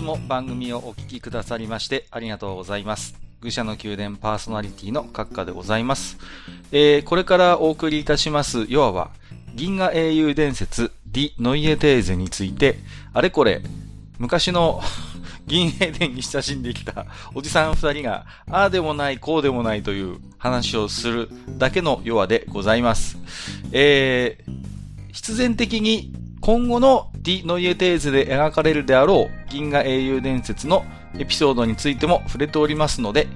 つも番組をお聞きくださりましてありがとうございます。愚者の宮殿パーソナリティの閣下でございます。えー、これからお送りいたします、要は、銀河英雄伝説、ディ・ノイエテーゼについて、あれこれ、昔の 銀兵伝に親しんできたおじさん二人が、ああでもない、こうでもないという話をするだけの弱でございます。えー、必然的に今後のディ・ノイエテーゼで描かれるであろう銀河英雄伝説のエピソードについても触れておりますので、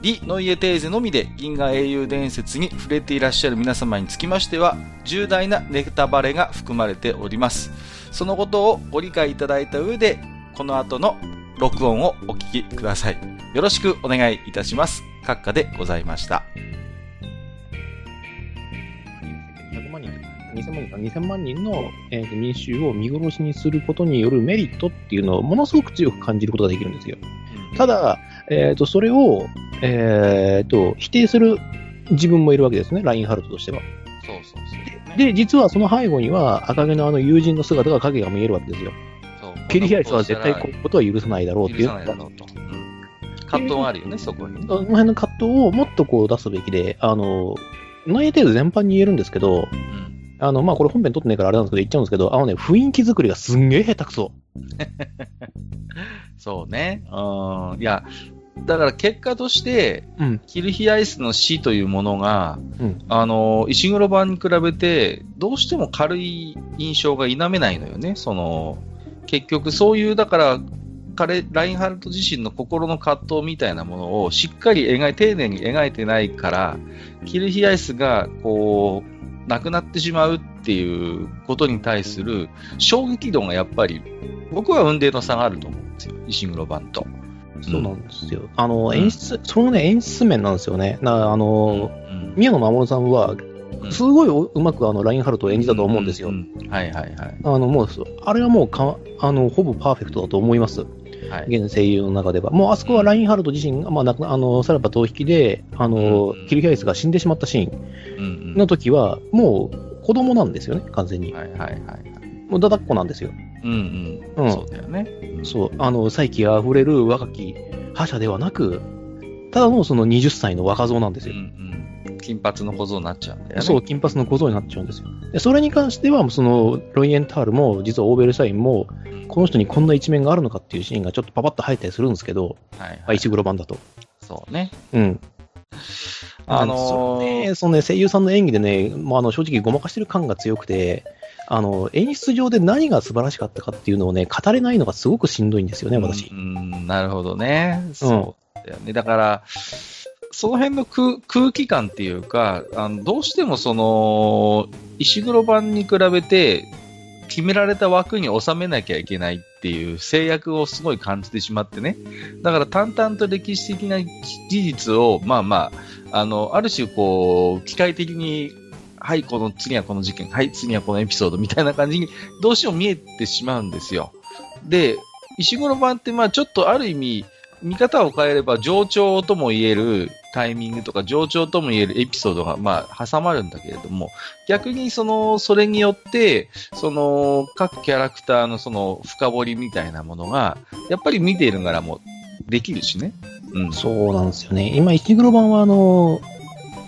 リ・ノイエテーゼのみで銀河英雄伝説に触れていらっしゃる皆様につきましては、重大なネタバレが含まれております。そのことをご理解いただいた上で、この後の録音をお聞きください。よろしくお願いいたします。閣下でございました。2000万人か2000万人の、えー、民衆を見殺しにすることによるメリットっていうのをものすごく強く感じることができるんですよ。ただ、えっ、ー、と、それを、えっ、ー、と、否定する自分もいるわけですね、ラインハルトとしては。そうそうそう。で、実はその背後には赤毛のあの友人の姿が影が見えるわけですよ。ケリヒアリスは絶対こういうことは許さないだろうっていう。許さないだろうと。うん。葛藤があるよね、そこに、ね。その辺の葛藤をもっとこう出すべきで、あの、ノイエテール全般に言えるんですけど、うん、あの、まあ、これ本編撮ってないからあれなんですけど、言っちゃうんですけど、あのね、雰囲気作りがすんげえ下手くそ。そうね。うん。いや、だから結果として、うん、キルヒアイスの死というものが、うん、あの、石黒版に比べて、どうしても軽い印象が否めないのよね。その、結局そういう、だから、彼、ラインハルト自身の心の葛藤みたいなものをしっかり描い、丁寧に描いてないから、キルヒアイスが、こう、亡くなってしまうっていうことに対する衝撃度がやっぱり、僕は運命の差があると思うんですよ。石黒版と。そうなんですよ。あの、演出、うん、そのね、演出面なんですよね。なあの、うん、宮野真守さんは、すごいうまくあのラインハルトを演じたと思うんですよ。はいはいはい。あのもうあれはもうかあのほぼパーフェクトだと思います。はい、現声優の中では。もうあそこはラインハルト自身が、まあ、あのさらば逃避で、あの、キルヒャイスが死んでしまったシーンの時は、もう子供なんですよね、完全に。はいはいはい。もうだだっこなんですよ。うんうん。うん、そうだよね。うん、そう。あの、再起あふれる若き覇者ではなく、ただのその20歳の若造なんですよ。うんうん金髪の小僧になっちゃうんだよね。そう、金髪の小僧になっちゃうんですよ。でそれに関しては、その、ロイエンタールも、実はオーベルシャインも、この人にこんな一面があるのかっていうシーンがちょっとパパッと入ったりするんですけど、はい、はい、石黒版だと。そうね。うん。あのー、ね、そのね、声優さんの演技でね、まあ、あの正直ごまかしてる感が強くて、あの、演出上で何が素晴らしかったかっていうのをね、語れないのがすごくしんどいんですよね、私。うん、なるほどね。そうだよね。だから、その辺の空空気感っていうか、あのどうしてもその、石黒版に比べて、決められた枠に収めなきゃいけないっていう制約をすごい感じてしまってね。だから淡々と歴史的な事実を、まあまあ、あの、ある種こう、機械的に、はい、この次はこの事件、はい、次はこのエピソードみたいな感じに、どうしても見えてしまうんですよ。で、石黒版ってまあちょっとある意味、見方を変えれば上調とも言えるタイミングとか上調とも言えるエピソードが、まあ、挟まるんだけれども、逆にその、それによって、その、各キャラクターのその、深掘りみたいなものが、やっぱり見ているからもできるしね。うん。そうなんですよね。今、石黒版は、あの、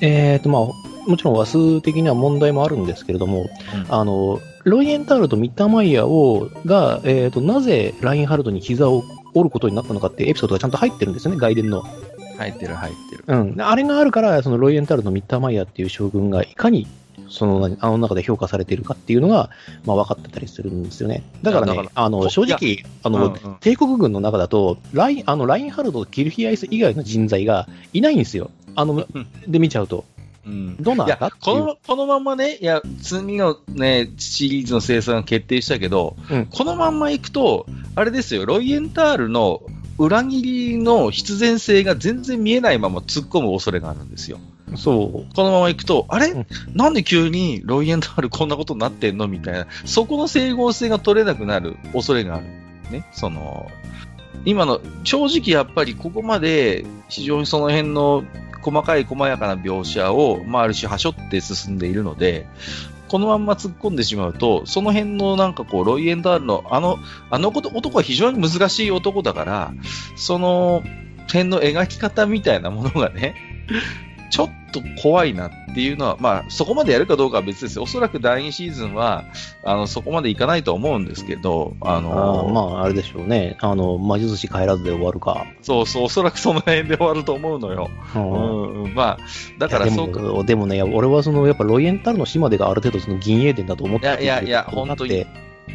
えっ、ー、と、まあ、もちろん話数的には問題もあるんですけれども、うん、あの、ロイエンタールとミッターマイヤーを、が、えっ、ー、と、なぜラインハルトに膝を折ることになったのかっていうエピソードがちゃんと入ってるんですよね、外伝の。入ってる、入ってる。うん。あれがあるから、そのロイエンタルのミッターマイヤーっていう将軍がいかに、その、あの中で評価されているかっていうのが、まあ分かってたりするんですよね。だからね、あの、正直、あの、うんうん、帝国軍の中だと、ライン、あの、ラインハルト、キルヒアイス以外の人材がいないんですよ。あの、で見ちゃうと。うん、どうなんだこのこのままね、いや、次のね、シリーズの生産が決定したけど、うん、このまんまいくと、あれですよ、ロイエンタールの裏切りの必然性が全然見えないまま突っ込む恐れがあるんですよ。そう。このまま行くと、あれ、うん、なんで急にロイエンタールこんなことになってんの？みたいな、そこの整合性が取れなくなる恐れがある。ね？その、今の、正直やっぱりここまで非常にその辺の細かい細やかな描写を、まあ、ある種はしょって進んでいるので、このまんま突っ込んでしまうと、その辺のなんかこう、ロイエンダールの、あの、あのこと男は非常に難しい男だから、その辺の描き方みたいなものがね、ちょっと怖いなっていうのは、まあ、そこまでやるかどうかは別ですよ。おそらく第2シーズンは、あの、そこまでいかないと思うんですけど、ああの、ーまあ、あれでしょうね。あの、魔術師帰らずで終わるか。そうそう、おそらくその辺で終わると思うのよ。うんうん、まあ、だからそうか。でも、でもね、俺はその、やっぱロイエンタルの島でがある程度その銀英伝だと思っていやいやいや本当に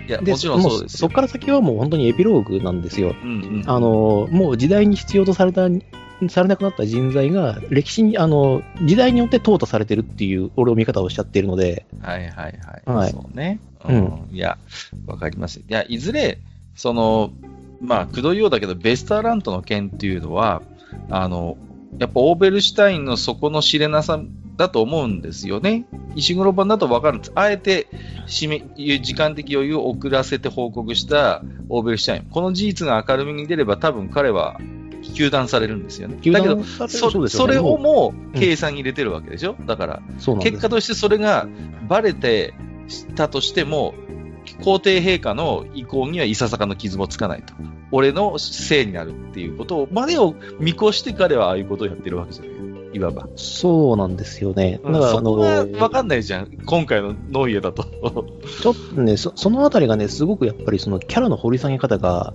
いや、でもちろんそうですそこから先はもう本当にエピローグなんですよ。うんうん。あの、もう時代に必要とされた、されなくなった人材が、歴史に、あの、時代によって淘汰されてるっていう、俺を見方をしちゃっているので、はいはいはい。はいそうね。ううんん。いや、わかります。いや、いずれ、その、まあ、くどいようだけど、ベスターラントの件っていうのは、あの、やっぱオーベルシュタインの底の知れなさだと思うんですよね。石黒版だとわかるんです。あえて、締め、時間的余裕を遅らせて報告したオーベルシュタイン。この事実が明るみに出れば多分彼は、糾弾されるんですよね。だけど、そそねそれをもう計算に入れてるわけでしょう、だから、結果としてそれがバレてしたとしても、皇帝陛下の意向にはいささかの傷もつかないと。俺のせいになるっていうことを、までを見越して彼はああいうことをやってるわけじゃない。いわば。そうなんですよね。だから、あその、わかんないじゃん。今回のノイエだと。ちょっとね、そそのあたりがね、すごくやっぱりそのキャラの掘り下げ方が、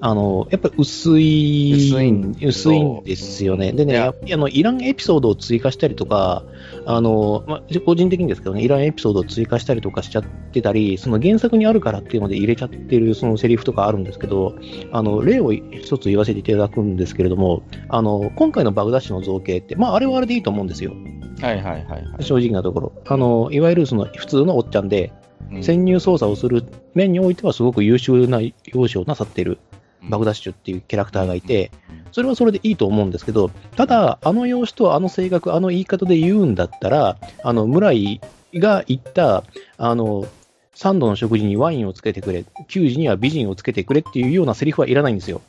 あの、やっぱり薄い、薄いん薄いんですよね。でね、いややっぱりあの、イランエピソードを追加したりとか、あの、まあ、個人的にですけどね、イランエピソードを追加したりとかしちゃってたり、その原作にあるからっていうので入れちゃってるそのセリフとかあるんですけど、あの、例を一つ言わせていただくんですけれども、あの、今回のバグダッシュの造形って、まあ、あれはあれでいいと思うんですよ。はいはいはいはい。正直なところ。あの、いわゆるその普通のおっちゃんで、うん潜入捜査をする面においてはすごく優秀な容姿をなさっているバグダッシュっていうキャラクターがいて、それはそれでいいと思うんですけど、ただ、あの容姿とあの性格、あの言い方で言うんだったら、あの、村井が言った、あの、三度の食事にワインをつけてくれ、給仕には美人をつけてくれっていうようなセリフはいらないんですよ。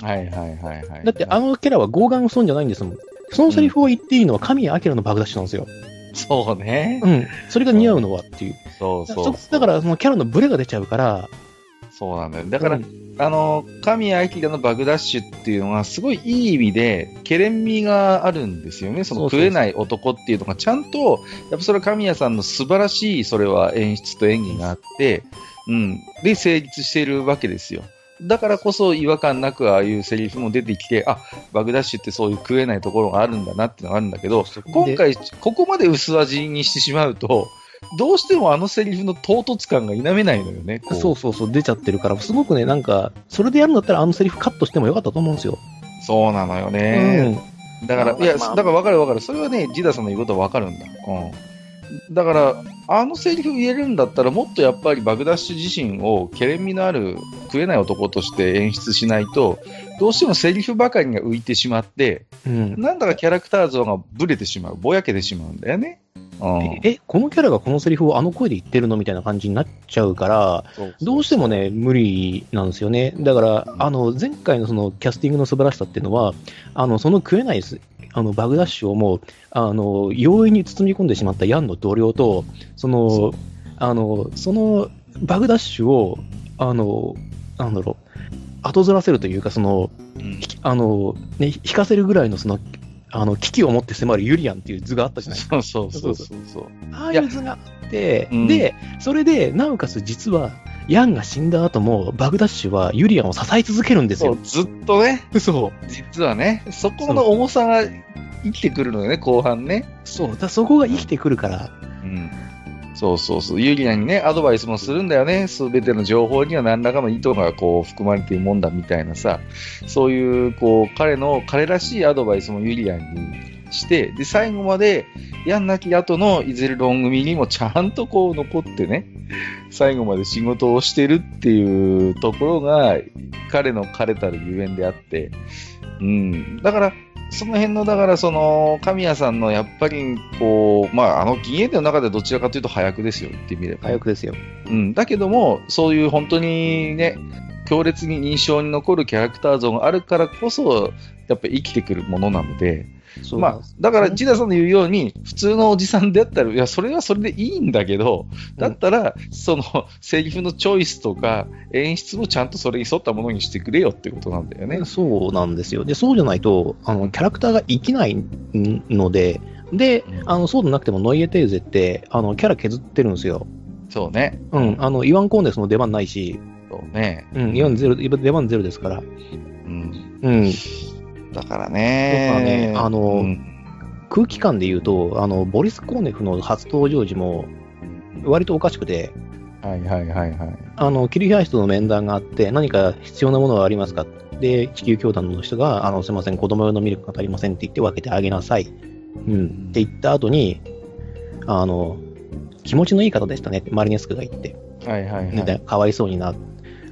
はいはいはいはい。だって、あのキャラは傲岸そうじゃないんですもん。そのセリフを言っていいのは神谷明のバグダッシュなんですよ。そうね。うん。それが似合うのはっていう。そうそうそだから、そのキャラのブレが出ちゃうから、そうなんだよ。だから、うんあの、神谷明のバグダッシュっていうのは、すごいいい意味で、ケレン味があるんですよね。その食えない男っていうのが、ちゃんと、やっぱそれは神谷さんの素晴らしい、それは演出と演技があって、うん。で、成立しているわけですよ。だからこそ違和感なくああいうセリフも出てきて、あ、バグダッシュってそういう食えないところがあるんだなっていうのがあるんだけど、今回、ここまで薄味にしてしまうと、どうしてもあのセリフの唐突感が否めないのよね。こそうそうそう、出ちゃってるから、すごくね、なんか、それでやるんだったら、あのセリフカットしてもよかったと思うんですよ。そうなのよね。だから、いや、だから分かる分かる。それはね、ジダさんの言うことは分かるんだ。うん。だから、あのセリフ言えるんだったら、もっとやっぱりバグダッシュ自身を、ケレン味のある食えない男として演出しないと、どうしてもセリフばかりが浮いてしまって、うん。うんなんだかキャラクター像がブレてしまう、ぼやけてしまうんだよね。うん。え、えこのキャラがこのセリフをあの声で言ってるのみたいな感じになっちゃうから、どうしてもね、無理なんですよね。だから、あの、前回のそのキャスティングの素晴らしさっていうのは、あの、その食えないすあのバグダッシュをもう、あの、容易に包み込んでしまったヤンの同僚と、そその、あの、そのバグダッシュを、あの、なんだろう、後ずらせるというか、その、うんあの、ね、引かせるぐらいのその、あの、危機を持って迫るユリアンっていう図があったじゃないですか。そうそうそうそうそう。ああいう図があって、うんで、それで、なおかつ実は、ヤンが死んだ後も、バグダッシュはユリアンを支え続けるんですよずっとね、そう。実はね、そこの重さが生きてくるのよね、後半ね。そう。だそこが生きてくるから、うん。そうそうそう。ユリアにね、アドバイスもするんだよね。すべての情報には何らかの意図がこう含まれているもんだみたいなさ。そういう、こう、彼の、彼らしいアドバイスもユリアにして、で、最後まで、やんなき後のイゼルロン組にもちゃんとこう残ってね、最後まで仕事をしてるっていうところが、彼の彼たるゆえんであって、うん。だから、その辺の、だから、その、神谷さんの、やっぱり、こう、まあ、あの、銀英伝の中でどちらかというと早くですよ、言ってみれば。早くですよ。うん。だけども、そういう本当にね、強烈に印象に残るキャラクター像があるからこそ、やっぱり生きてくるものなので、まあ、だから、千田さんの言うように、普通のおじさんであったら、いや、それはそれでいいんだけど、だったら、その、セリフのチョイスとか、演出もちゃんとそれに沿ったものにしてくれよってことなんだよね。そうなんですよ。で、そうじゃないと、あの、キャラクターが生きないので、で、あの、そうでなくても、ノイエテーゼって、あの、キャラ削ってるんですよ。そうね。うん、あの、イワン・コーネスの出番ないし、そうね。うん、イワンゼロ、出番ゼロですから。うん。うん。だからね。だからね、あの、うん、空気感で言うと、あの、ボリス・コーネフの初登場時も、割とおかしくて、はいはいはいはい。あの、キルヒアイスとの面談があって、何か必要なものはありますか？で、地球教団の人が、あの、すみません、子供用のミルクが足りませんって言って分けてあげなさい。うん。って言った後に、あの、気持ちのいい方でしたねマリネスクが言って。はいはいはい。かわいそうにな、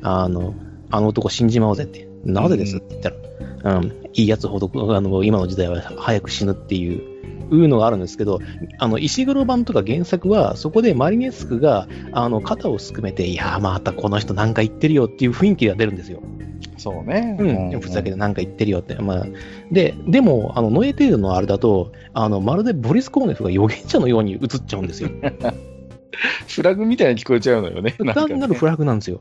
あの、あの男死んじまおうぜって。なぜです？って言ったら、うん、いいやつほど、あの、今の時代は早く死ぬっていう、いうのがあるんですけど、あの、石黒版とか原作は、そこでマリネスクが、あの、肩をすくめて、いやまたこの人なんか言ってるよっていう雰囲気が出るんですよ。そうね。うん。ふざけてなんか言ってるよって。まあ、で、でも、あの、ノエテールのあれだと、あの、まるでボリス・コーネフが預言者のように映っちゃうんですよ。フラグみたいに聞こえちゃうのよね。単なるフラグなんですよ。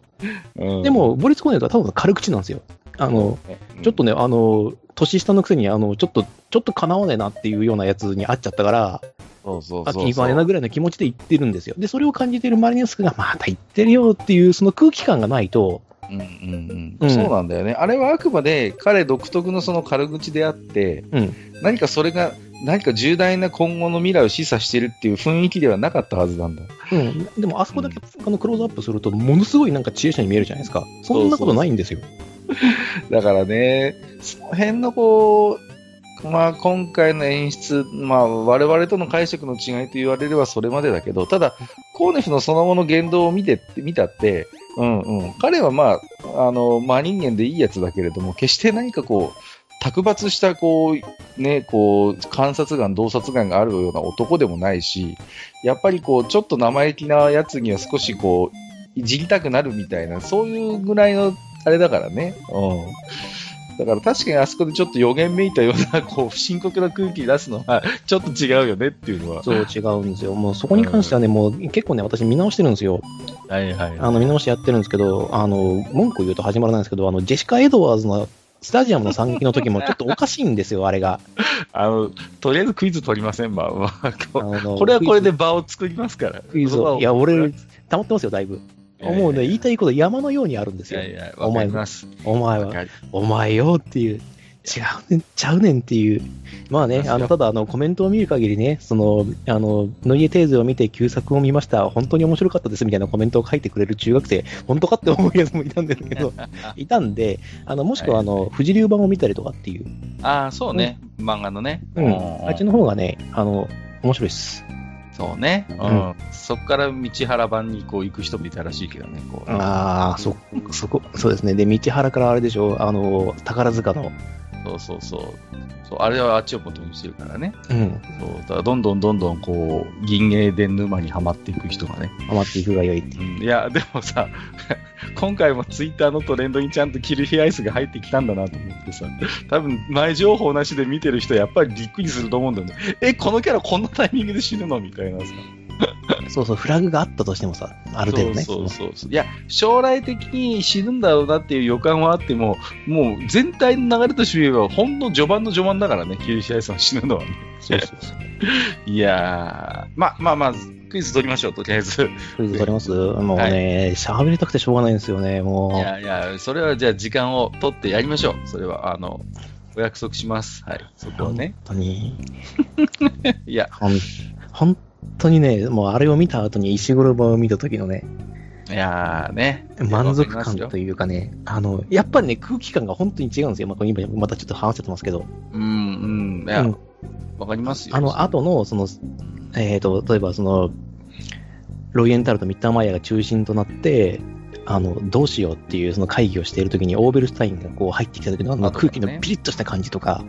うん、でも、ボリス・コーネフは多分軽口なんですよ。あの、うん、ちょっとね、あの、年下のくせに、あの、ちょっと、ちょっと叶わねえなっていうようなやつに会っちゃったから、そうそうそう秋にバネなぐらいの気持ちで言ってるんですよ。で、それを感じているマリネスクが、また言ってるよっていう、その空気感がないと、うんうんうん、そうなんだよね。あれはあくまで彼独特のその軽口であって、うん、何かそれが何か重大な今後の未来を示唆してるっていう雰囲気ではなかったはずなんだ。うん。でも、あそこだけ、あのクローズアップすると、ものすごいなんか知恵者に見えるじゃないですか。そんなことないんですよ。だからね、その辺のこう、まあ今回の演出、まあ我々との解釈の違いと言われればそれまでだけど、ただ、コーネフのその後の言動を見て、見たって、うんうん。彼はまあ、あの、真人間でいいやつだけれども、決して何かこう、卓抜した、こう、ね、こう、観察眼、洞察眼があるような男でもないし、やっぱりこう、ちょっと生意気なやつには少しこう、いじりたくなるみたいな、そういうぐらいの、あれだからね。うん。だから確かにあそこでちょっと予言めいたような、こう、深刻な空気出すのは、ちょっと違うよねっていうのは。そう違うんですよ。もうそこに関してはね、うん、もう結構ね、私見直してるんですよ。はいはい、はい。あの、見直しやってるんですけど、あの、文句言うと始まらないんですけど、あの、ジェシカ・エドワーズのスタジアムの惨劇の時も ちょっとおかしいんですよ、あれが。あの、とりあえずクイズ取りません、まあ、これはこれで場を作りますから。クイズを。いや、俺、溜まってますよ、だいぶ。もうね、言いたいこと山のようにあるんですよ。いやいや、お前お前は、お前よっていう。違うねん、ちゃうねんっていう。まあね、あの、ただ、あの、コメントを見る限りね、その、あの、ノイエテーゼを見て旧作を見ました、本当に面白かったですみたいなコメントを書いてくれる中学生、本当かって思うやつもいたんですけど、いたんで、あの、もしくは、あの、富士流版を見たりとかっていう。ああ、そうね、漫画のね。うん。あっちの方がね、あの、面白いです。そうね。うん。うん、そこから道原版にこう行く人もいたらしいけどね。こうああ、そ、そこ、そうですね。で、道原からあれでしょ、あの、宝塚の、そうそうそう。そうあれはあっちを元にしてるからね。うん。そうだからどんどんどんどんこう、銀英伝沼にはまっていく人がね。はまっていくが良いっていう。いや、でもさ、今回もツイッターのトレンドにちゃんとキルヒアイスが入ってきたんだなと思ってさ、多分前情報なしで見てる人やっぱりびっくりすると思うんだよね。え、このキャラこんなタイミングで死ぬの？みたいなさ。そうそう、フラグがあったとしてもさ、ある程度ね。そうそうそう。いや、将来的に死ぬんだろうなっていう予感はあっても、もう全体の流れとして言えば、ほんの序盤の序盤だからね、キリシアイさん死ぬのはね。そうそうそう。いやー、ま、まあまあ、クイズ取りましょう、とりあえず。クイズ取ります？もうね、喋、はい、りたくてしょうがないんですよね、もう。いやいや、それはじゃあ時間を取ってやりましょう。それは、あの、お約束します。はい。そこはね。本当に。いや。ほん、本当にね、もうあれを見た後に石黒版を見た時のね、いやーね。満足感というかね、あの、やっぱりね、空気感が本当に違うんですよ。まあ、今、またちょっと話しちゃってますけど。うん、うん。いや、わ、うん、かりますよ。あの後の、その、えっ、ー、と、例えばその、ロイエンタルとミッターマイヤーが中心となって、あの、どうしようっていうその会議をしているときに、オーベルスタインがこう入ってきたときの、の空気のピリッとした感じとか、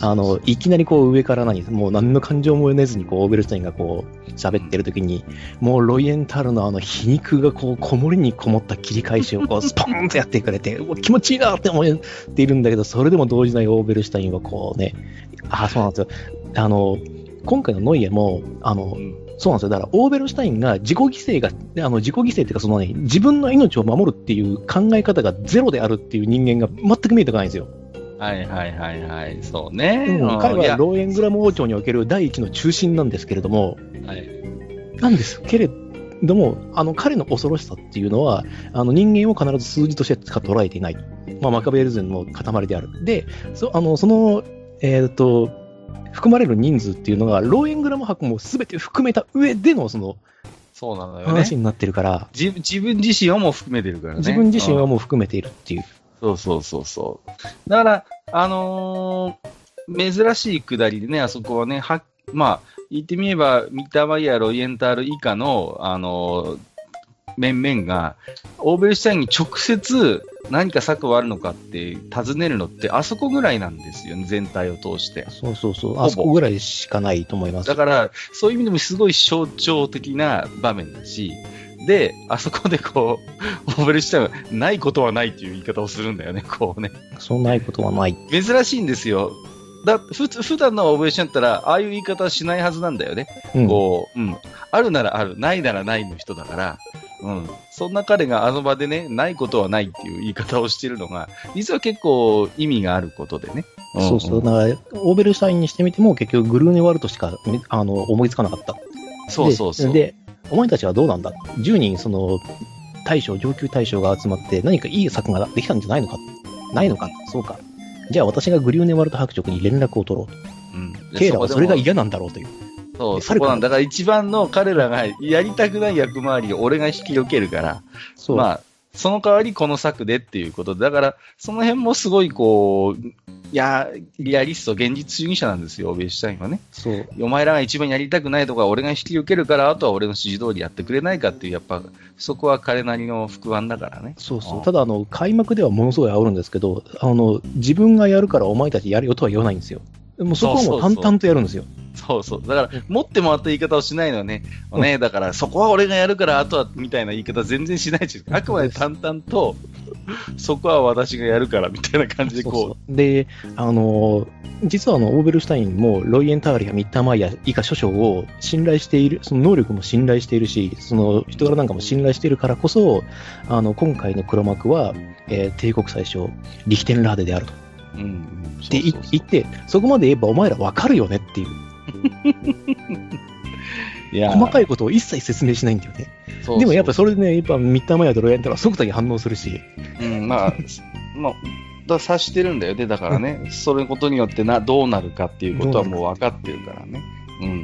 あの、いきなりこう上から何、もう何の感情も得ずにこう、オーベルスタインがこう、喋ってるときに、もうロイエンタルのあの皮肉がこう、こもりにこもった切り返しをこう、スポーンとやってくれて、気持ちいいなって思っているんだけど、それでも動じないオーベルスタインはこうね、あ、そうなんですよ。あの、今回のノイエも、あの、そうなんですよ。だから、オーベルシュタインが自己犠牲が、あの、自己犠牲っていうか、そのね、自分の命を守るっていう考え方がゼロであるっていう人間が全く見えてこないんですよ。はいはいはいはい。そうね。うん彼はローエングラム王朝における第一の中心なんですけれども、はいなんですけれども、あの彼の恐ろしさっていうのは、あの人間を必ず数字としてしか捉えていない。まあ、マカベールズンの塊である。で、そあのその、えっ、と、含まれる人数っていうのが、ローエングラム博も全て含めた上でのそのそうなのよね話。になってるから、自自分自身をも含めてるからね。自分自身はうんもう含めているっていう。そうそうそうそう。だから、あのー珍しいくだりでね、あそこはね、は、まあ、言ってみれば、ミッターマイヤー、ロイエンタール以下の、あのー面々が、オーベルシュタインに直接何か策はあるのかって尋ねるのって、あそこぐらいなんですよね、全体を通して。そうそうそう。ぼあそこぐらいしかないと思います。だから、そういう意味でもすごい象徴的な場面だし、で、あそこでこう、オーベルシュタインはないことはないっていう言い方をするんだよね、こうね。そうないことはない。珍しいんですよ。だふつ普段のオーベルシュンだったら、ああいう言い方はしないはずなんだよね。うん。こう、うん。あるならある、ないならないの人だから、うん。そんな彼があの場でね、ないことはないっていう言い方をしてるのが、実は結構意味があることでね。んそうそう。だから、オーベルシュタインにしてみても、結局、グルーネワルトしかみあの思いつかなかった。そうそうそう。で、でお前たちはどうなんだ ?10 人、その、大将、上級大将が集まって、何かいい策ができたんじゃないのか？ないのか？そうか。じゃあ、私がグリューネワルト伯爵に連絡を取ろうと。うん。でケイラはそれが嫌なんだろうという。そう、そこなんだ。だから一番の彼らがやりたくない役回りを俺が引き受けるから、そう。まあ、その代わりこの策でっていうことで、だから、その辺もすごいこう、いや、リアリスト、現実主義者なんですよ、ベルシュタインはね。そう。お前らが一番やりたくないとか、俺が引き受けるから、あとは俺の指示通りやってくれないかっていう、やっぱ、そこは彼なりの副案だからね。そうそうう。んただ、あの、開幕ではものすごい煽るんですけど、あの、自分がやるからお前たちやるよとは言わないんですよ。もうそこはもう淡々とやるんですよ。そうそう。だから、持ってもらった言い方をしないのね。ね、だから、そこは俺がやるから、あとは、みたいな言い方全然しないし、あくまで淡々と、そこは私がやるから、みたいな感じでそうこそう。で、あの、実はあの、オーベルシュタインも、ロイエンタールやミッターマイヤー以下諸将を信頼している、その能力も信頼しているし、その人柄なんかも信頼しているからこそ、あの、今回の黒幕は、えー帝国最初、リヒテンラーデであると。う、うん、うん。って言って、そこまで言えばお前らわかるよねっていう、いや細かいことを一切説明しないんだよね。そうそうでもやっぱそれでね、やっぱミッターマイヤーとロイエンタールは即座に反応するし、うん、まあ、まあ、だ察してるんだよね。だからね、それことによってな、どうなるかっていうことはもう分かってるからね。うんうん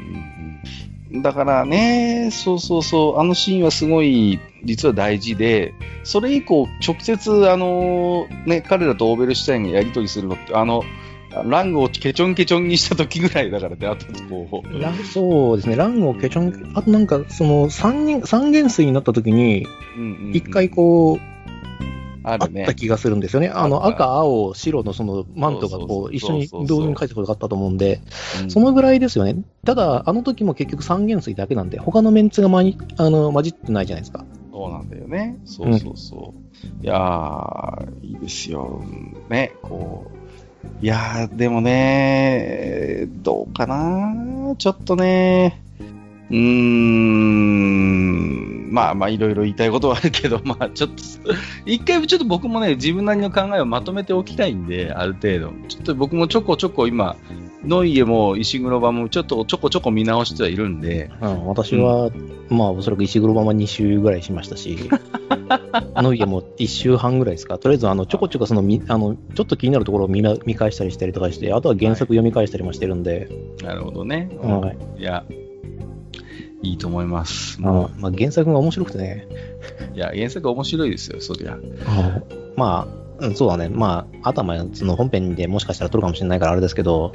うん。だからね、そうそうそう、あのシーンはすごい、実は大事で、それ以降、直接、あの、ね、彼らとオーベルシュタインがやり取りするのって、あの、ラングをケチョンケチョンにした時ぐらいだからね、あとこう、そうですね、ランをケチョン、あとなんか、その三人、三元水になった時に、うんうんうん一回こう、あっあるねた。気がするんですよね。あの、赤、青、白のそのマントがこう、一緒に同時に書いてことがあったと思うんで、うんそのぐらいですよね。ただ、あの時も結局三元水だけなんで、他のメンツがまに、あの、混じってないじゃないですか。そうなんだよね。そうそうそう。いやー、いいですよ。ね、こう。いやー、でもね、どうかな。ちょっとね、うーん、まあまあ、いろいろ言いたいことはあるけど、まあ、ちょっと、一回ちょっと僕もね、自分なりの考えをまとめておきたいんで、ある程度。ちょっと僕もちょこちょこ今、ノイエも石黒場もちょっとちょこちょこ見直してはいるんで、うん、私は、まあ、おそらく石黒版は2週ぐらいしましたし、ノイエも1週半ぐらいですか。とりあえず、あの、ちょこちょこその、みあの、ちょっと気になるところを見な見返したりしたりとかして、あとは原作読み返したりもしてるんで、なるほどね。はい。いや、いいと思います。あのまあ、原作が面白くてね、いや、原作面白いですよ、そりゃ。まあ、うんそうだね。まあ、頭、その本編でもしかしたら撮るかもしれないからあれですけど、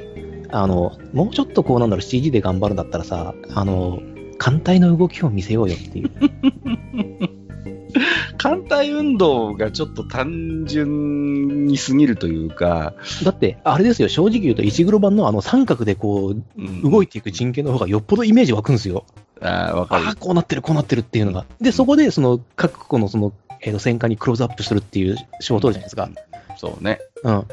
あの、もうちょっとこうなんだろう、CG で頑張るんだったらさ、あの、艦隊の動きを見せようよっていう。艦隊運動がちょっと単純に過ぎるというか、だって、あれですよ、正直言うと、石黒版のあの三角でこう、うん動いていく陣形の方がよっぽどイメージ湧くんですよ。あーわかるああ、こうなってる、こうなってるっていうのが。で、そこで、その、各個のその、えーと戦艦にクローズアップするっていう仕事を取るじゃないですか。そうね。うん。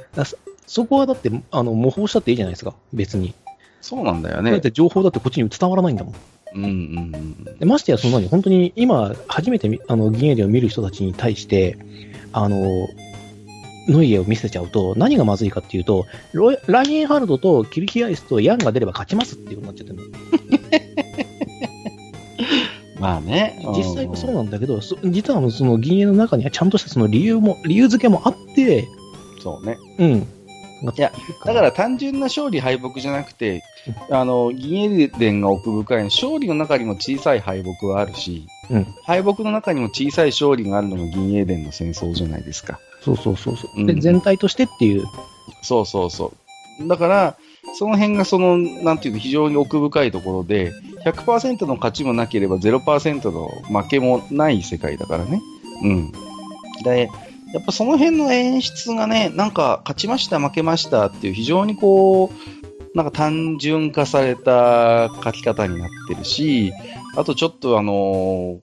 だそそこはだって、あの、模倣したっていいじゃないですか、別に。そうなんだよだっね。て情報だってこっちに伝わらないんだもん。うんうんうん。でましてや、その何、本当に今、初めてみあの銀エリアを見る人たちに対して、あの、ノイエを見せちゃうと、何がまずいかっていうと、ロイラインハルドとキルキアイスとヤンが出れば勝ちますっていうことになっちゃってるの。まあね。実際はそうなんだけど、そ実はその銀エの中にはちゃんとしたその理由も、理由付けもあって、そうね。うん。いや、だから単純な勝利敗北じゃなくて、あの、銀エ伝が奥深いの勝利の中にも小さい敗北はあるし、うん敗北の中にも小さい勝利があるのが銀エ伝の戦争じゃないですか。そうそうそうそう、うんで、全体としてっていう、そうそうそう。だから、その辺がその、なんていうの、非常に奥深いところで、100%の勝ちもなければ0%の負けもない世界だからね。うん。で、やっぱその辺の演出がね、なんか勝ちました、負けましたっていう非常にこう、なんか単純化された書き方になってるし、あとちょっとあの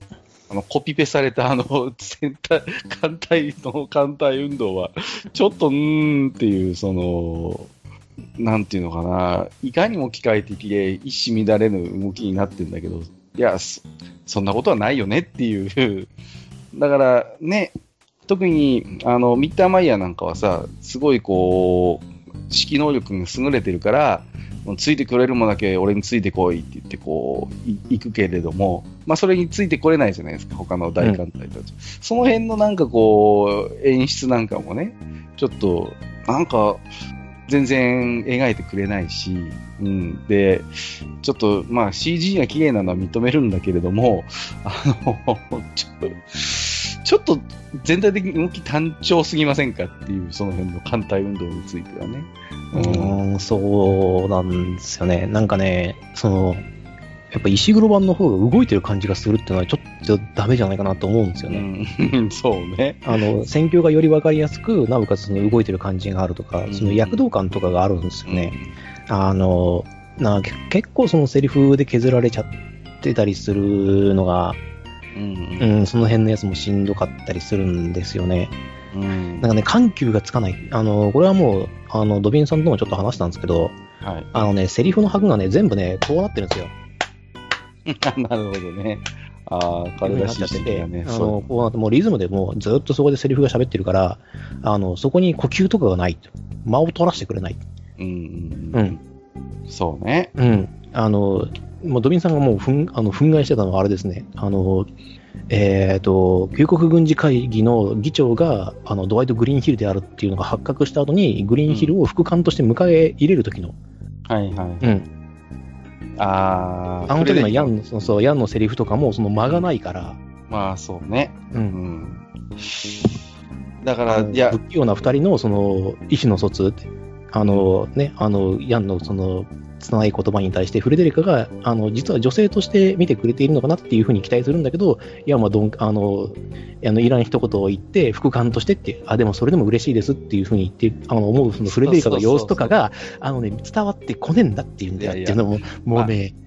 あのコピペされたあの、戦隊、艦隊の艦隊運動は、ちょっとうーんっていう、その、なんていうのかな、いかにも機械的で一糸乱れぬ動きになってるんだけど、いや、そんなことはないよねっていう。だからね、特にあのミッターマイヤーなんかはさ、すごいこう、指揮能力が優れてるから、ついてくれるもんだけ俺についてこいって言ってこう、い行くけれども、まあそれについてこれないじゃないですか、他の大艦隊たち。その辺のなんかこう、演出なんかもね、ちょっと、なんか、全然描いてくれないし、うん。で、ちょっと、まあ CG が綺麗なのは認めるんだけれども、あの、ちょちょっと全体的に動き単調すぎませんかっていう、その辺の艦隊運動についてはね。うーん、そうなんですよね。なんかね、その、やっぱ石黒版の方が動いてる感じがするっていうのはちょっとダメじゃないかなと思うんですよね。うん、そうね。あの、戦況がより分かりやすく、なおかつその動いてる感じがあるとか、うんその躍動感とかがあるんですよね。あの、なけ結構そのセリフで削られちゃってたりするのが、うん。うん、その辺のやつもしんどかったりするんですよね。うん。なんかね、緩急がつかない。あの、これはもう、あの、ドビンさんともちょっと話したんですけど、はい。あのね、セリフの拍がね、全部ね、こうなってるんですよ。なるほどね。ああ、彼らしいってね。あの、こうなって、もうリズムでもうずっとそこでセリフが喋ってるから、あの、そこに呼吸とかがない。間を取らせてくれない。うんうん。そうね。うん。あの、もうドビンさんがもうふん、あの、憤慨してたのはあれですね。あの、えっ、と、旧国軍事会議の議長が、あの、ドワイト・グリーンヒルであるっていうのが発覚した後に、グリーンヒルを副官として迎え入れる時の、はいはい。うん。ああ、あの時のヤン。そうそう、ヤンのセリフとかも、その間がないから、まあそうね。う。うんん。だから、いや不、器用な二人の、その、意思の疎通って、あの、ね、あの、ヤンの、その、拙い言葉に対して、フレデリカが、あの、実は女性として見てくれているのかなっていうふうに期待するんだけど、ヤンはどん、あの、あの、いらん一言を言って、副官としてって、あ、でもそれでも嬉しいですっていうふうに言って、あの、思う、そのフレデリカの様子とかが、あのね、伝わってこねえんだっていうんだよっていうのも、もうね、あ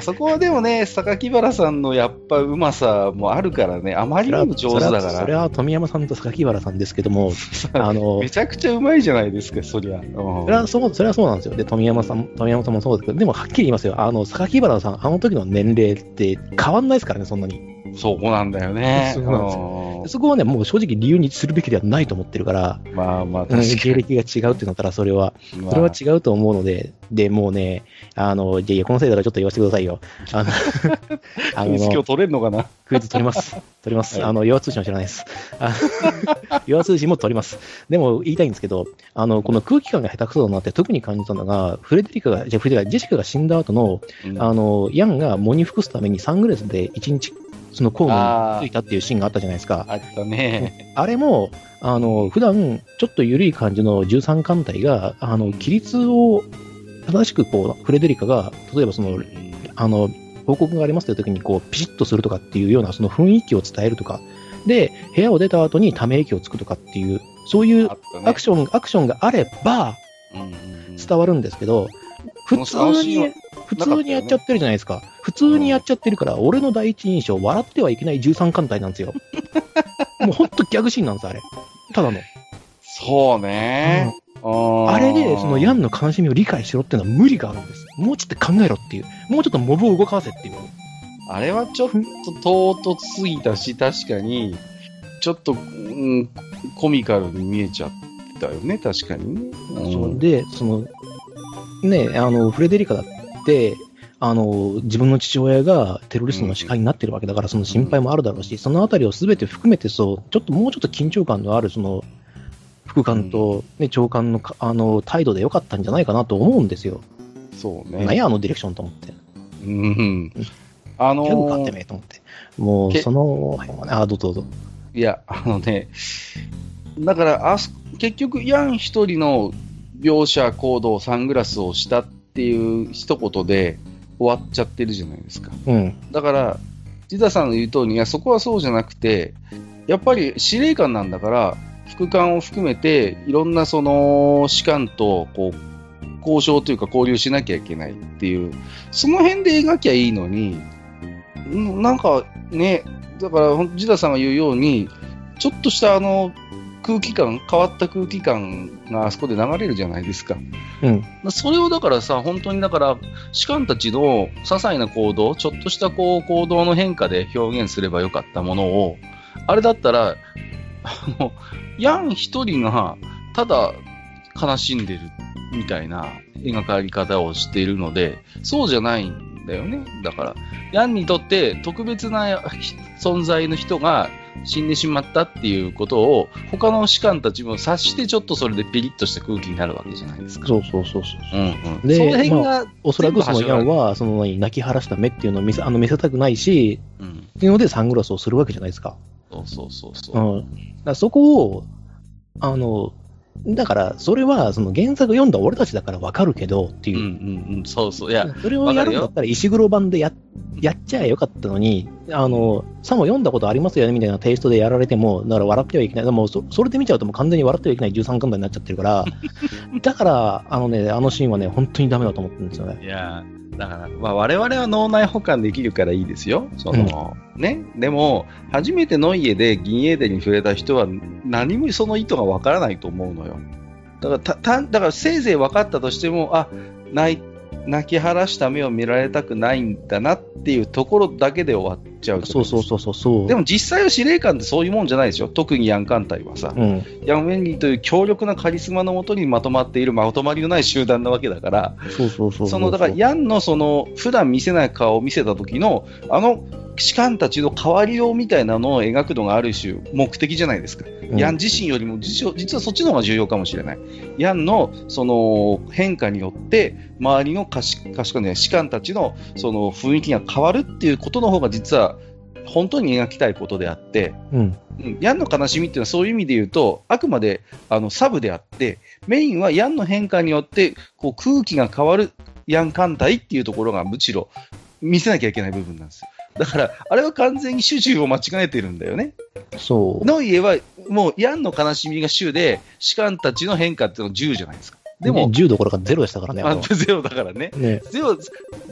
そこはでもね、榊原さんのやっぱうまさもあるからね、あまりにも上手だそれはそれかは富山さんと榊原さんですけども、あのら、め、ちゃくちゃうまいじゃないですか、そりゃ。うんそれはそう、それはそうなんですよ。で、富山さん、富山さんもそうですけど、でもはっきり言いますよ。あの、榊原さん、あの時の年齢って変わんないですからね、そんなに。そうなんだよね。そうなんですうんそこはね、もう正直理由にするべきではないと思ってるから、まあまあ、うん確か芸歴が違うってなったら、それは、に。それは違うと思うので、で、もうね、あの、いやいや、このせいだからちょっと言わせてくださいよ。あの、あクイズ今日の、取れんのかな？クイズ取ります。取ります。はいあの、弱通信は知らないです。あ 弱通信も取ります。でも言いたいんですけど、あの、この空気感が下手くそだなって特に感じたのが、フレデリカが、じゃあフレデリカ、ジェシカが死んだ後の、うんあの、ヤンが藻に服すためにサングラスで一日、そのコームについたっていうシーンがあったじゃないですか。あったね。あれも、あの、普段、ちょっと緩い感じの13艦隊が、あの、規律を正しく、こう、フレデリカが、例えばその、あの、報告がありますという時に、こう、ピシッとするとかっていうような、その雰囲気を伝えるとか、で、部屋を出た後にため息をつくとかっていう、そういうアクション、アクションがあれば伝わるんですけど、普通に、普通にやっちゃってるじゃないですか。普通にやっちゃってるから、俺の第一印象、笑ってはいけない13艦隊なんですよ。もうほんとギャグシーンなんです、あれ。ただの。そうね。あれで、そのヤンの悲しみを理解しろっていうのは無理があるんです。もうちょっと考えろっていう。もうちょっとモブを動かせっていう。あれはちょっと唐突すぎたし、確かに、ちょっと、うん、コミカルに見えちゃったよね、確かにね。うん、そうで、その、ね、あの、フレデリカだって、あの、自分の父親がテロリストの視界になってるわけだから、その心配もあるだろうし、そのあたりをすべて含めてそう、ちょっともうちょっと緊張感のある、その、副官と、ね、長官のあの態度でよかったんじゃないかなと思うんですよ。そうね。何や、あのディレクションと思って。うん。あのー、ギャグかってめと思って。もう、そのあ、どうぞどうぞ。いや、あのね、だからあ結局、ヤン一人の描写、行動、サングラスをしたっていう一言で終わっちゃってるじゃないですか。うん、だから、ジダさんの言う通り、いや、そこはそうじゃなくて、やっぱり司令官なんだから、副官を含めて、いろんなその士官とこう交渉というか交流しなきゃいけないっていう、その辺で描きゃいいのに、なんかね、だから、ジダさんが言うように、ちょっとしたあの空気感、変わった空気感があそこで流れるじゃないですか。うん、それをだからさ、本当にだから、士官たちの些細な行動、ちょっとしたこう行動の変化で表現すればよかったものを、あれだったら、あの、ヤン一人がただ悲しんでるみたいな描かれ方をしているので、そうじゃないんだよね。だから、ヤンにとって特別な存在の人が死んでしまったっていうことを、他の士官たちも察して、ちょっとそれでピリッとした空気になるわけじゃないですか。そうそうそうそう。うんうん、で、その辺が、まあ、おそらくそのヤンは、その泣き晴らした目っていうのを見せあの見せたくないし、うん、っていうのでサングラスをするわけじゃないですか。そうそうそうそう。うん、だそこを、あの、だから、それは、その原作読んだ俺たちだからわかるけどっていう。うんうんうん、そうそう。いや、それをやるんだったら石黒版でややっちゃえよかったのに、あの、さも読んだことありますよねみたいなテイストでやられても、だから笑ってはいけない。でもそ、それで見ちゃうともう完全に笑ってはいけない13巻台になっちゃってるから、だから、あのね、あのシーンはね、本当にダメだと思ってるんですよね。いやだから、まあ、我々は脳内保管できるからいいですよ。その、うん、ね？でも、初めての家で銀英伝に触れた人は、何もその意図がわからないと思うのよ。だから、た、た、だからせいぜい分かったとしても、あ、泣い泣き晴らした目を見られたくないんだなっていうところだけで終わっちゃう。そうそうそうそうそう。でも実際は司令官ってそういうもんじゃないですよ特にヤン艦隊はさ、うん、ヤン・ウェンリーという強力なカリスマのもとにまとまっているまとまりのない集団なわけだから。そうそうそうそのだからヤンのその普段見せない顔を見せた時のあの士官たちの変わりようみたいなのを描くのがある種目的じゃないですか、うん、ヤン自身よりも実はそっちの方が重要かもしれないヤンのその変化によって周りの賢い、ね、士官たちのその雰囲気が変わるっていうことの方が実は本当に描きたいことであって、うん、ヤンの悲しみっていうのはそういう意味で言うとあくまであのサブであってメインはヤンの変化によってこう空気が変わるヤン艦隊っていうところがむしろ見せなきゃいけない部分なんですよ。だから、あれは完全に主従を間違えてるんだよね。そう。の家は、もう、ヤンの悲しみが主で、士官たちの変化っていうのは10じゃないですか。でも、10どころかゼロでしたからね。あ、ゼロだからね。ねゼロ、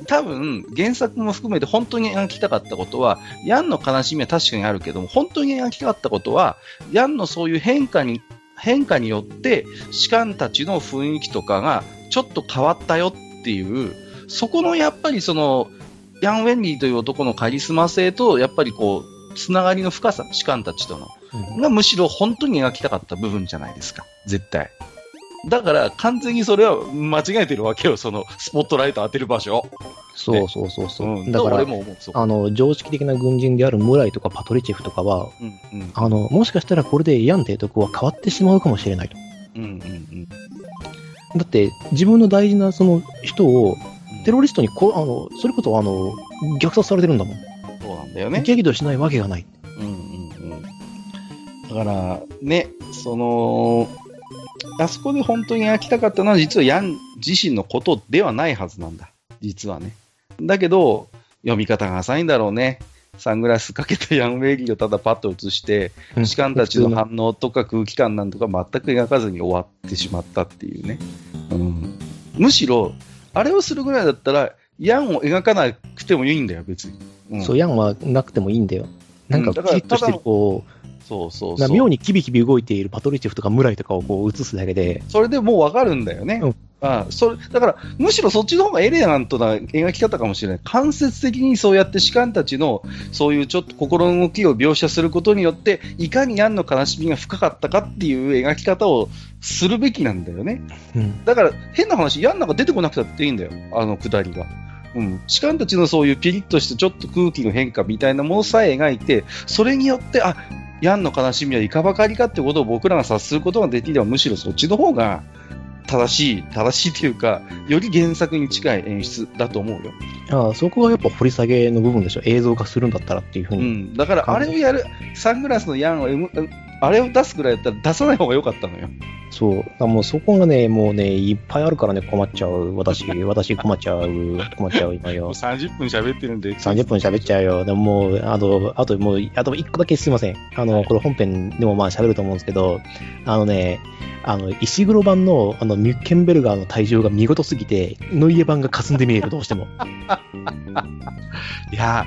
多分、原作も含めて本当に描きたかったことは、ヤンの悲しみは確かにあるけども、本当に描きたかったことは、ヤンのそういう変化に、変化によって、士官たちの雰囲気とかがちょっと変わったよっていう、そこのやっぱりその、ヤン・ウェンリーという男のカリスマ性と、やっぱりこう、つながりの深さ、士官たちとの、うん、がむしろ本当に描きたかった部分じゃないですか、絶対。だから完全にそれは間違えてるわけよ、そのスポットライト当てる場所。そうそうそうそう。うん、だからあの、常識的な軍人であるムライとかパトリチェフとかは、うんうん、あの、もしかしたらこれでヤン提督は変わってしまうかもしれないと。うんうんうん、だって、自分の大事なその人をテロリストにこあの、それこそあの、虐殺されてるんだもん。そうなんだよね。激怒しないわけがない。から、ね、その、あそこで本当に焼きたかったのは実はヤン自身のことではないはずなんだ。実はね。だけど、読み方が浅いんだろうね。サングラスかけてヤンウェイリーをただパッと映して、士官たちの反応とか空気感なんとか全く描かずに終わってしまったっていうね。うん、むしろ、あれをするぐらいだったら、ヤンを描かなくてもいいんだよ、別に。うん、そう、ヤンはなくてもいいんだよ。なんか、きちっとしてる、こう、そうそうそう。妙にキビキビ動いているパトリチェフとかムライとかをこう映すだけで。それでもうわかるんだよね。うん、あそれだから、むしろそっちの方がエレガントな描き方かもしれない。間接的にそうやって士官たちの、そういうちょっと心の動きを描写することによって、いかにヤンの悲しみが深かったかっていう描き方をするべきなんだよね。うん、だから、変な話、ヤンなんか出てこなくたっていいんだよ。あのくだりが。うん、士官たちのそういうピリッとしたちょっと空気の変化みたいなものさえ描いて、それによって、あ、ヤンの悲しみはいかばかりかってことを僕らが察することができれば、むしろそっちの方が正しい、正しいというか、より原作に近い演出だと思うよ。ああ、そこがやっぱ掘り下げの部分でしょ。映像化するんだったらっていうふうに。うん。だからあれをやる、サングラスのヤンを、あれを出すぐらいだったら出さない方が良かったのよ。そう。もうそこがね、もうね、いっぱいあるからね、困っちゃう。私、私困っちゃう。困っちゃう、今よ。30分喋ってるんで。30分喋っちゃうよ。でももう、あと、あともう、あと1個だけすいません。あの、これ本編でもまあ喋ると思うんですけど、あのね、あの、石黒版の、あの、ミュッケンベルガーの体重が見事すぎて、ノイエ版が霞んで見える、どうしても。いや、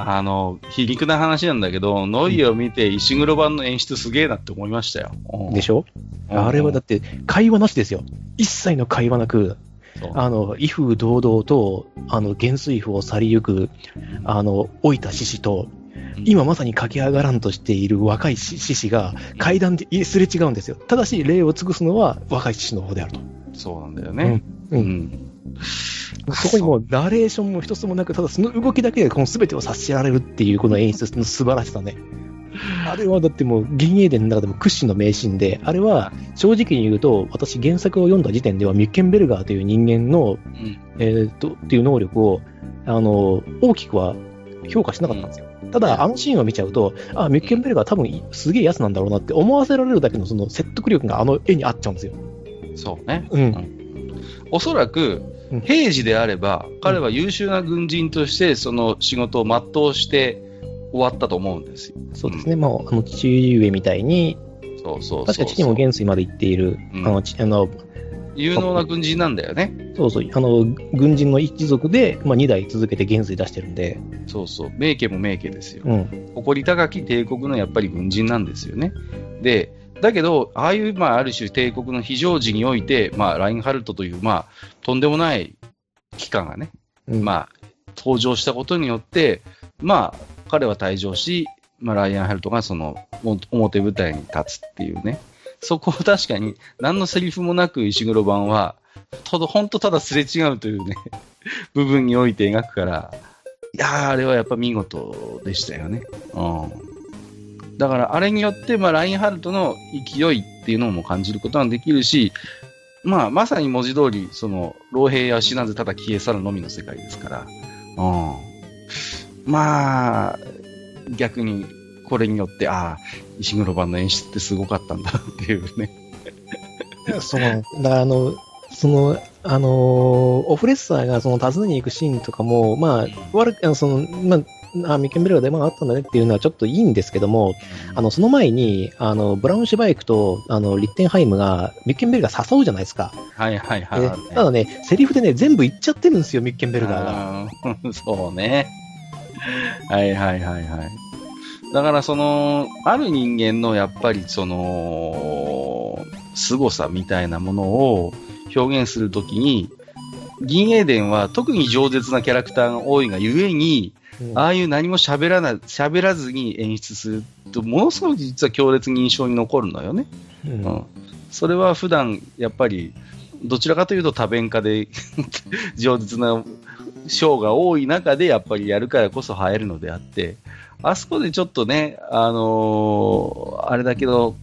あの、皮肉な話なんだけど、ノイを見て石黒版の演出すげえなって思いましたよ。でしょ、うん、あれはだって会話なしですよ。一切の会話なく、あの、威風堂々と、あの、元帥府を去りゆく、あの、老いた獅子と、今まさに駆け上がらんとしている若い獅子が階段ですれ違うんですよ。ただし、礼を尽くすのは若い獅子の方であると。そうなんだよね。うん。うんそこにもうナレーションも一つもなく、ただその動きだけでこの全てを察しられるっていうこの演出の素晴らしさね。あれはだってもう、幻影伝の中でも屈指の名シーンで、あれは正直に言うと、私原作を読んだ時点ではミュッケンベルガーという人間の、うん、えー、と、っていう能力を、あの、大きくは評価しなかったんですよ。ただ、あのシーンを見ちゃうと、あ、ミュッケンベルガー多分すげえやつなんだろうなって思わせられるだけのその説得力があの絵にあっちゃうんですよ。そうね。うん。おそらく、平時であれば、彼は優秀な軍人としてその仕事を全うして終わったと思うんですよ。そうですね。まあ、あの、父上みたいに、そうそう確か父にも元帥まで行っている、うん、あの、あの、有能な軍人なんだよね。そうそう。あの、軍人の一族で、まあ、2代続けて元帥出してるんで。そうそう。名家も名家ですよ。うん。誇り高き帝国のやっぱり軍人なんですよね。で、だけど、ああいう、まあ、ある種帝国の非常時において、まあ、ラインハルトという、まあ、とんでもない機関がね、うん、まあ、登場したことによって、まあ、彼は退場し、まあ、ライアンハルトがその表舞台に立つっていうね。そこを確かに何のセリフもなく石黒版は、ただ、本当ただすれ違うというね、部分において描くから、いやー、あれはやっぱ見事でしたよね。うん。だからあれによって、まあ、ラインハルトの勢いっていうのも感じることができるし、まあ、まさに文字通り、その、老兵や死なずただ消え去るのみの世界ですから、うん。まあ、逆に、これによって、ああ、石黒版の演出ってすごかったんだっていうね。そう。だからあの、その、あのー、オフレッサーがその訪ねに行くシーンとかも、まあ、悪く、その、まあ、あ、ミケンベルが出番あったんだねっていうのはちょっといいんですけども、あの、その前に、あの、ブラウンシュバイクと、あの、リッテンハイムが、ミッケンベルガー誘うじゃないですか。はいはいはい、はい、ただね、セリフでね、全部言っちゃってるんですよ、ミッケンベルガーが。そうね。はいはいはいはい。だからその、ある人間のやっぱりその、凄さみたいなものを表現するときに、銀英伝は特に饒舌なキャラクターが多いがゆえに、ああいう何も喋らない、喋らずに演出すると、ものすごく実は強烈に印象に残るのよね。うん、うん、それは普段やっぱり、どちらかというと多弁家で 上舌なショーが多い中でやっぱりやるからこそ映えるのであって、あそこでちょっとね、あのー、あれだけど、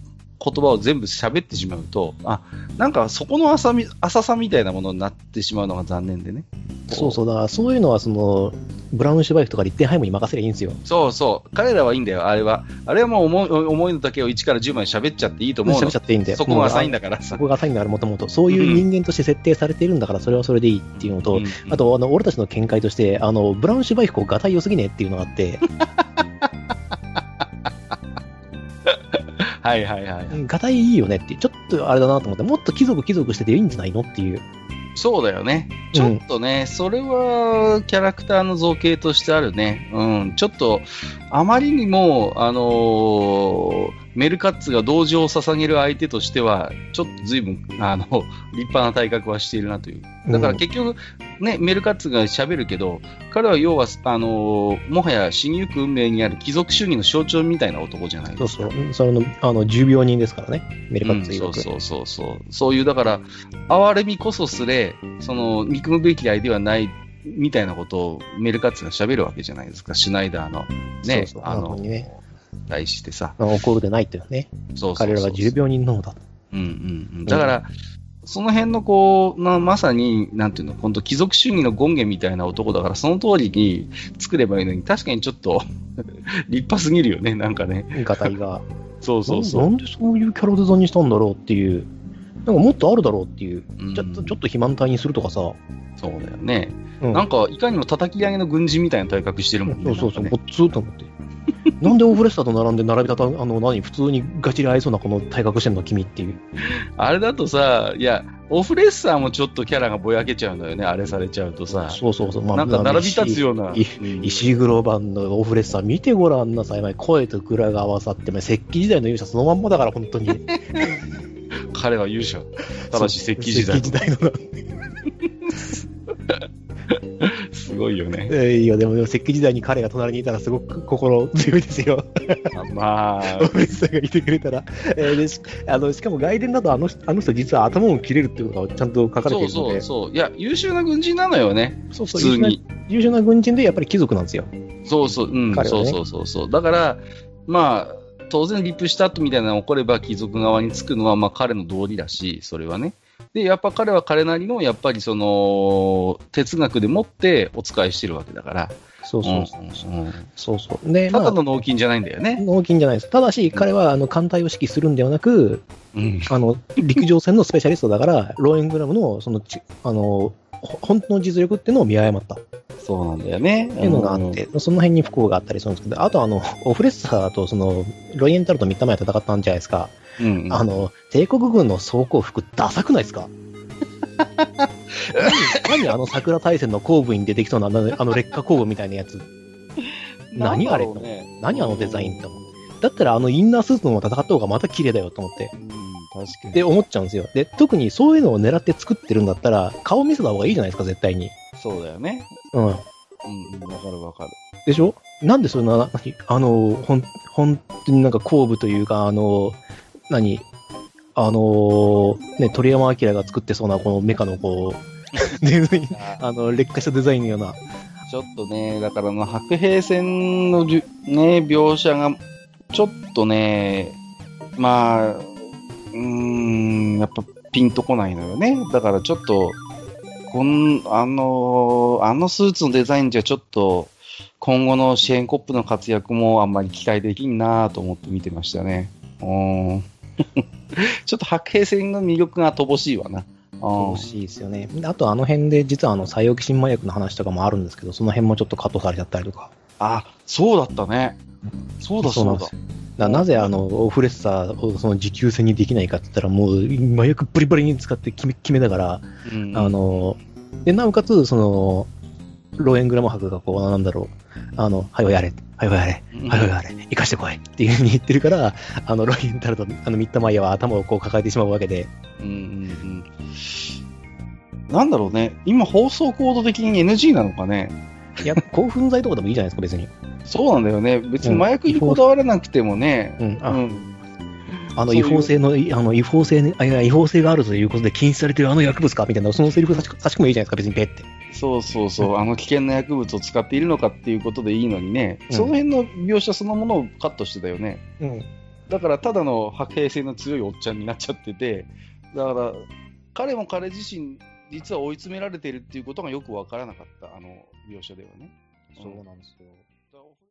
言葉を全部喋ってしまうと、あ、なんかそこの浅み浅さみたいなものになってしまうのが残念でね。そうそう、だからそういうのはその、ブラウンシュバイクとかリッテンハイムに任せりゃいいんですよ。そうそう。彼らはいいんだよ、あれは。あれはもう思い思いの丈を1から10まで喋っちゃっていいと思うの。喋っちゃっていいんだよ。そこが浅いんだからさ。そこが浅いんだから、もともと。そういう人間として設定されているんだから、それはそれでいいっていうのと、うん、あと、あの、俺たちの見解として、あの、ブラウンシュバイクをガタイ良すぎねっていうのがあって、はいはいはい。ガタイいいよねって、ちょっとあれだなと思って、もっと貴族貴族してていいんじゃないのっていう。そうだよね。ちょっとね、それはキャラクターの造形としてあるね。うん。ちょっと、あまりにも、あのーメルカッツが同情を捧げる相手としては、ちょっと随分、あの、立派な体格はしているなという。だから結局、ね、メルカッツが喋るけど、彼は要は、あのーもはや死にゆく運命にある貴族主義の象徴みたいな男じゃないですか。そうそう。その、あの、重病人ですからね。メルカッツうん。そうそうそうそう。そういう、だから、哀れみこそすれ、その、憎むべき相手はない、みたいなことをメルカッツが喋るわけじゃないですか。シュナイダーの、ね、そうそうあのね、対してさ。あ怒るでないっていうね。そう彼らは重病人なのだ。うんうんうん。だから、その辺のこう、まあ、まさに、なんていうの、本当貴族主義の権限みたいな男だから、その通りに作ればいいのに、確かにちょっと 立派すぎるよね、なんかね。ガタイが。そうそうそなう。んでそういうキャラデザインにしたんだろうっていう。なんかもっとあるだろうっていう。うんちょっと、ちょっと肥満体にするとかさ。そうだよね。うんなんか、いかにも叩き上げの軍人みたいな体格してるもんね。そうそうそう、ごっつーと思って。なんでオーフレスターと並んで並びたた、あの、何、普通にガチで合いそうなこの体格してんの、君っていう。あれだとさ、いや、オフレッサーもちょっとキャラがぼやけちゃうんだよね、あれされちゃうとさ。そうそうそう。まなんか並び立つような。石黒版のオーフレッサー見てごらんなさい。声と蔵が合わさって、石器時代の勇者そのまんまだから、本当に。彼は勇者。ただし石器時代石器時代のすごいよね。えーいや、でも、石器時代に彼が隣にいたらすごく心強いですよ。まあオ、フレッサーがいてくれたら。えーでしあのしかも外伝だとあの人あの人実は頭を切れるっていうことがちゃんと書かれてそういるので。そうそう。いや、優秀な軍人なのよね。そうそう普通に。優秀な軍人でやっぱり貴族なんですよ。そうそう、うん、彼はねそうそうそうそう。だから、まあ、当然リップシュタットみたいなのが起これば貴族側につくのは、まあ彼の道理だし、それはね。で、やっぱ彼は彼なりの、やっぱりその、哲学でもってお使いしてるわけだから。そうそうそう。うんうんそうそうで、たまあ、だの納金じゃないんだよね。納金じゃないです。ただし、彼はあの艦隊を指揮するんではなく、うん。あの陸上戦のスペシャリストだから、ローエングラムのそのちあのほ本当の実力っていうのを見誤ったっそうなんだよね。ていうのがあって、その辺に不幸があったりするんですけど、あとあの、オフレッサーとそのロイエンタルとミッタマイ戦ったんじゃないですか。うんうんあの、帝国軍の装甲服、ダサくないですか？何何あの桜大戦の後部に出てきそうなあの あの劣化工具みたいなやつ。何あれね何あのデザインって思う。だったらあのインナースーツのまま戦った方がまた綺麗だよと思って。うん、確かに。で思っちゃうんですよ。で、特にそういうのを狙って作ってるんだったら、顔見せた方がいいじゃないですか、絶対に。そうだよね。うん。うん、うんわかるわかる。でしょ？なんでそんな、何？あの、ほん、本当になんか後部というか、あの、何？あの、ね、鳥山明が作ってそうなこのメカのこう、デザイン、あの、劣化したデザインのような。ちょっとね、だからあの白兵戦のじゅね、描写が、ちょっとね、まあ、うーん、やっぱピンとこないのよね。だからちょっと、こん、あの、あのスーツのデザインじゃちょっと、今後のシェーンコップの活躍もあんまり期待できんなと思って見てましたね。うん。ちょっと白兵戦の魅力が乏しいわな。うん欲しいですよね。あとあの辺で実はあの、採用新麻薬の話とかもあるんですけど、その辺もちょっとカットされちゃったりとか。あ、そうだったね。そうだそうだなぜあの、オフレッサーをその持久戦にできないかって言ったら、もう麻薬バリバリに使って決め決めだから、うんあの、で、なおかつ、その、ローエングラム博がこう、なんだろう、あの、はよやれ、はよやれ、うん。はよやれ、生かしてこいっていうふうに言ってるから、あの、ロイエンタルと、あの、ミッタマイヤは頭をこう抱えてしまうわけで、うんうんうん。なんだろうね、今放送コード的に NG なのかね。いや、興奮剤とかでもいいじゃないですか、別に。そうなんだよね。別に麻薬にこだわらなくてもね。うん、あ,、の、違法性の、いあの、違法性ね、あいや違法性があるということで禁止されてるあの薬物かみたいな、そのセリフ差し差し込いいじゃないですか、別にペって。そうそうそう、あの危険な薬物を使っているのかっていうことでいいのにね、うんその辺の描写そのものをカットしてたよね。うん。だからただの白兵性の強いおっちゃんになっちゃってて、だから彼も彼自身、実は追い詰められているっていうことがよくわからなかった、あの描写ではね。そうなんですよ。